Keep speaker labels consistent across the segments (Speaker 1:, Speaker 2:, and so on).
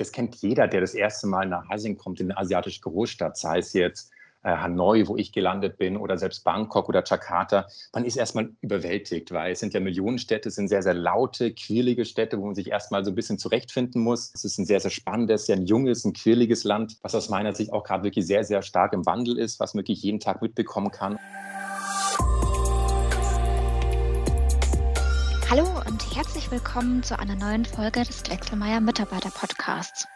Speaker 1: das kennt jeder, der das erste Mal nach Asien kommt, in eine asiatische Großstadt, sei es jetzt äh, Hanoi, wo ich gelandet bin, oder selbst Bangkok oder Jakarta. Man ist erstmal überwältigt, weil es sind ja Millionenstädte, es sind sehr, sehr laute, quirlige Städte, wo man sich erstmal so ein bisschen zurechtfinden muss. Es ist ein sehr, sehr spannendes, sehr ein junges, ein quirliges Land, was aus meiner Sicht auch gerade wirklich sehr, sehr stark im Wandel ist, was man wirklich jeden Tag mitbekommen kann.
Speaker 2: Hallo und herzlich willkommen zu einer neuen Folge des Drechselmeier Mitarbeiter Podcasts.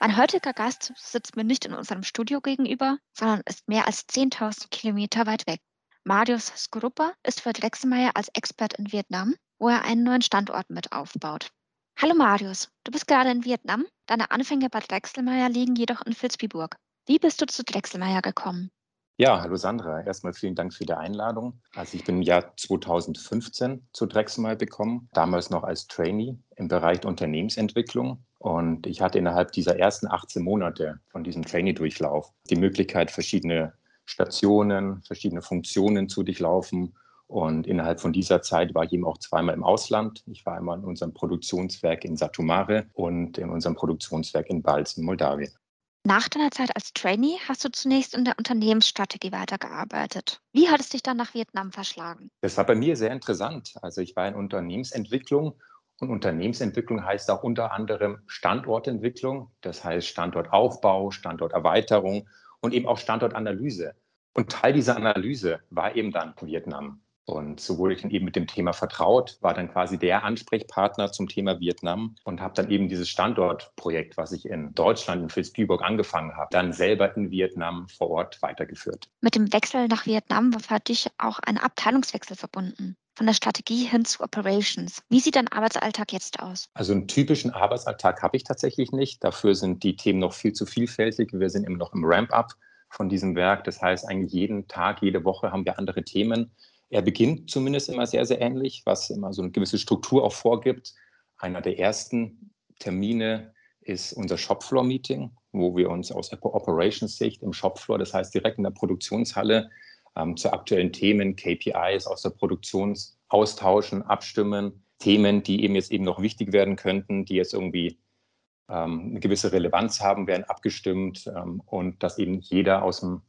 Speaker 2: Mein heutiger Gast sitzt mir nicht in unserem Studio gegenüber, sondern ist mehr als 10.000 Kilometer weit weg. Marius Skrupper ist für Drechselmeier als Expert in Vietnam, wo er einen neuen Standort mit aufbaut. Hallo Marius, du bist gerade in Vietnam, deine Anfänge bei Drechselmeier liegen jedoch in Vilsbiburg. Wie bist du zu Drechselmeier gekommen?
Speaker 1: Ja, hallo Sandra. Erstmal vielen Dank für die Einladung. Also ich bin im Jahr 2015 zu Drexelmeier gekommen, damals noch als Trainee im Bereich Unternehmensentwicklung. Und ich hatte innerhalb dieser ersten 18 Monate von diesem Trainee-Durchlauf die Möglichkeit, verschiedene Stationen, verschiedene Funktionen zu durchlaufen. Und innerhalb von dieser Zeit war ich eben auch zweimal im Ausland. Ich war einmal in unserem Produktionswerk in Satumare und in unserem Produktionswerk in Balz in Moldawien.
Speaker 2: Nach deiner Zeit als Trainee hast du zunächst in der Unternehmensstrategie weitergearbeitet. Wie hat es dich dann nach Vietnam verschlagen?
Speaker 1: Das war bei mir sehr interessant. Also ich war in Unternehmensentwicklung und Unternehmensentwicklung heißt auch unter anderem Standortentwicklung, das heißt Standortaufbau, Standorterweiterung und eben auch Standortanalyse. Und Teil dieser Analyse war eben dann Vietnam. Und so wurde ich dann eben mit dem Thema vertraut, war dann quasi der Ansprechpartner zum Thema Vietnam und habe dann eben dieses Standortprojekt, was ich in Deutschland, in Vilsbiburg angefangen habe, dann selber in Vietnam vor Ort weitergeführt.
Speaker 2: Mit dem Wechsel nach Vietnam war für dich auch ein Abteilungswechsel verbunden. Von der Strategie hin zu Operations. Wie sieht dein Arbeitsalltag jetzt aus?
Speaker 1: Also einen typischen Arbeitsalltag habe ich tatsächlich nicht. Dafür sind die Themen noch viel zu vielfältig. Wir sind immer noch im Ramp-up von diesem Werk. Das heißt, eigentlich jeden Tag, jede Woche haben wir andere Themen. Er beginnt zumindest immer sehr, sehr ähnlich, was immer so eine gewisse Struktur auch vorgibt. Einer der ersten Termine ist unser Shopfloor-Meeting, wo wir uns aus Operations-Sicht im Shopfloor, das heißt direkt in der Produktionshalle, ähm, zu aktuellen Themen, KPIs aus der Produktion austauschen, abstimmen, Themen, die eben jetzt eben noch wichtig werden könnten, die jetzt irgendwie ähm, eine gewisse Relevanz haben, werden abgestimmt ähm, und dass eben jeder aus dem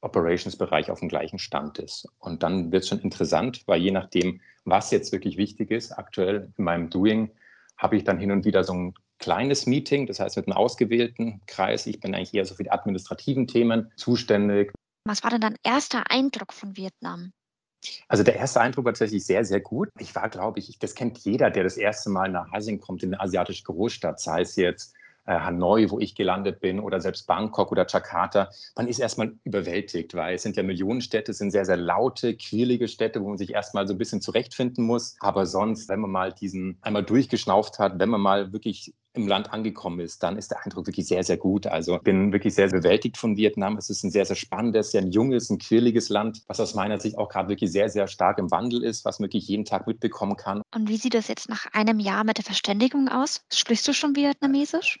Speaker 1: Operations-Bereich auf dem gleichen Stand ist. Und dann wird es schon interessant, weil je nachdem, was jetzt wirklich wichtig ist, aktuell in meinem Doing, habe ich dann hin und wieder so ein kleines Meeting, das heißt mit einem ausgewählten Kreis. Ich bin eigentlich eher so für die administrativen Themen zuständig.
Speaker 2: Was war denn dein erster Eindruck von Vietnam?
Speaker 1: Also der erste Eindruck war tatsächlich sehr, sehr gut. Ich war, glaube ich, das kennt jeder, der das erste Mal nach Asien kommt, in eine asiatische Großstadt, sei es jetzt Hanoi, wo ich gelandet bin, oder selbst Bangkok oder Jakarta, man ist erstmal überwältigt, weil es sind ja Millionenstädte, es sind sehr, sehr laute, quirlige Städte, wo man sich erstmal so ein bisschen zurechtfinden muss. Aber sonst, wenn man mal diesen einmal durchgeschnauft hat, wenn man mal wirklich im Land angekommen ist, dann ist der Eindruck wirklich sehr, sehr gut. Also ich bin wirklich sehr bewältigt von Vietnam. Es ist ein sehr, sehr spannendes, sehr ein junges, ein quirliges Land, was aus meiner Sicht auch gerade wirklich sehr, sehr stark im Wandel ist, was wirklich jeden Tag mitbekommen kann.
Speaker 2: Und wie sieht das jetzt nach einem Jahr mit der Verständigung aus? Sprichst du schon Vietnamesisch?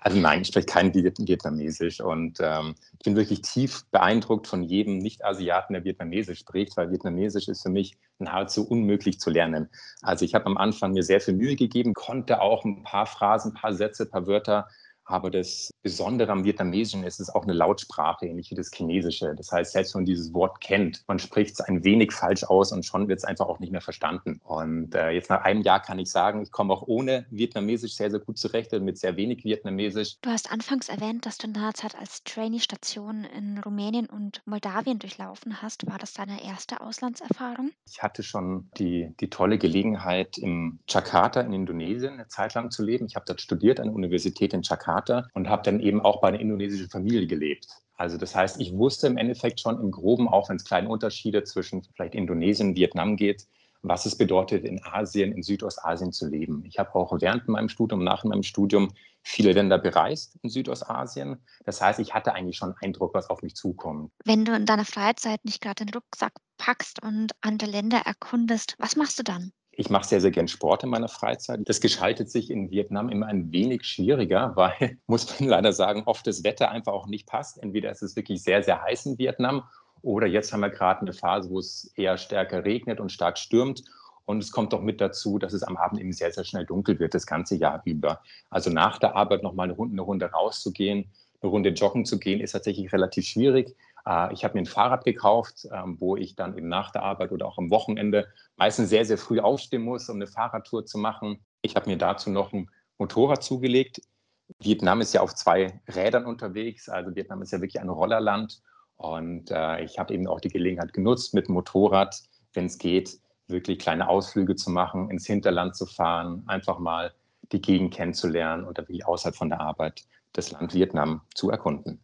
Speaker 1: Also nein, ich spreche kein Vietnamesisch und ähm, ich bin wirklich tief beeindruckt von jedem Nicht-Asiaten, der Vietnamesisch spricht, weil Vietnamesisch ist für mich nahezu unmöglich zu lernen. Also ich habe am Anfang mir sehr viel Mühe gegeben, konnte auch ein paar Phrasen, ein paar Sätze, ein paar Wörter aber das Besondere am Vietnamesischen ist, es ist auch eine Lautsprache, ähnlich wie das Chinesische. Das heißt, selbst wenn man dieses Wort kennt, man spricht es ein wenig falsch aus und schon wird es einfach auch nicht mehr verstanden. Und äh, jetzt nach einem Jahr kann ich sagen, ich komme auch ohne Vietnamesisch sehr, sehr gut zurecht und mit sehr wenig Vietnamesisch.
Speaker 2: Du hast anfangs erwähnt, dass du in deiner Zeit als Trainee-Station in Rumänien und Moldawien durchlaufen hast. War das deine erste Auslandserfahrung?
Speaker 1: Ich hatte schon die, die tolle Gelegenheit, im Jakarta in Indonesien eine Zeit lang zu leben. Ich habe dort studiert an der Universität in Jakarta Vater und habe dann eben auch bei einer indonesischen Familie gelebt. Also das heißt, ich wusste im Endeffekt schon im Groben, auch wenn es kleine Unterschiede zwischen vielleicht Indonesien und Vietnam geht, was es bedeutet, in Asien, in Südostasien zu leben. Ich habe auch während meinem Studium, nach meinem Studium viele Länder bereist in Südostasien. Das heißt, ich hatte eigentlich schon Eindruck, was auf mich zukommt.
Speaker 2: Wenn du in deiner Freizeit nicht gerade den Rucksack packst und andere Länder erkundest, was machst du dann?
Speaker 1: Ich mache sehr, sehr gern Sport in meiner Freizeit. Das gestaltet sich in Vietnam immer ein wenig schwieriger, weil, muss man leider sagen, oft das Wetter einfach auch nicht passt. Entweder ist es wirklich sehr, sehr heiß in Vietnam oder jetzt haben wir gerade eine Phase, wo es eher stärker regnet und stark stürmt. Und es kommt auch mit dazu, dass es am Abend eben sehr, sehr schnell dunkel wird, das ganze Jahr über. Also nach der Arbeit nochmal eine Runde, eine Runde rauszugehen, eine Runde joggen zu gehen, ist tatsächlich relativ schwierig. Äh, ich habe mir ein Fahrrad gekauft, ähm, wo ich dann eben nach der Arbeit oder auch am Wochenende meistens sehr, sehr früh aufstehen muss, um eine Fahrradtour zu machen. Ich habe mir dazu noch ein Motorrad zugelegt. Vietnam ist ja auf zwei Rädern unterwegs, also Vietnam ist ja wirklich ein Rollerland. Und äh, ich habe eben auch die Gelegenheit genutzt, mit dem Motorrad, wenn es geht, wirklich kleine Ausflüge zu machen, ins Hinterland zu fahren, einfach mal die Gegend kennenzulernen und wirklich außerhalb von der Arbeit das Land Vietnam zu erkunden.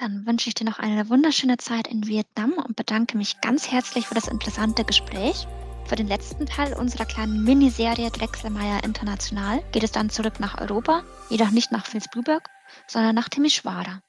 Speaker 2: Dann wünsche ich dir noch eine wunderschöne Zeit in Vietnam und bedanke mich ganz herzlich für das interessante Gespräch. Für den letzten Teil unserer kleinen Miniserie Drechselmeier International geht es dann zurück nach Europa, jedoch nicht nach Vilsbiburg, sondern nach Timișoara.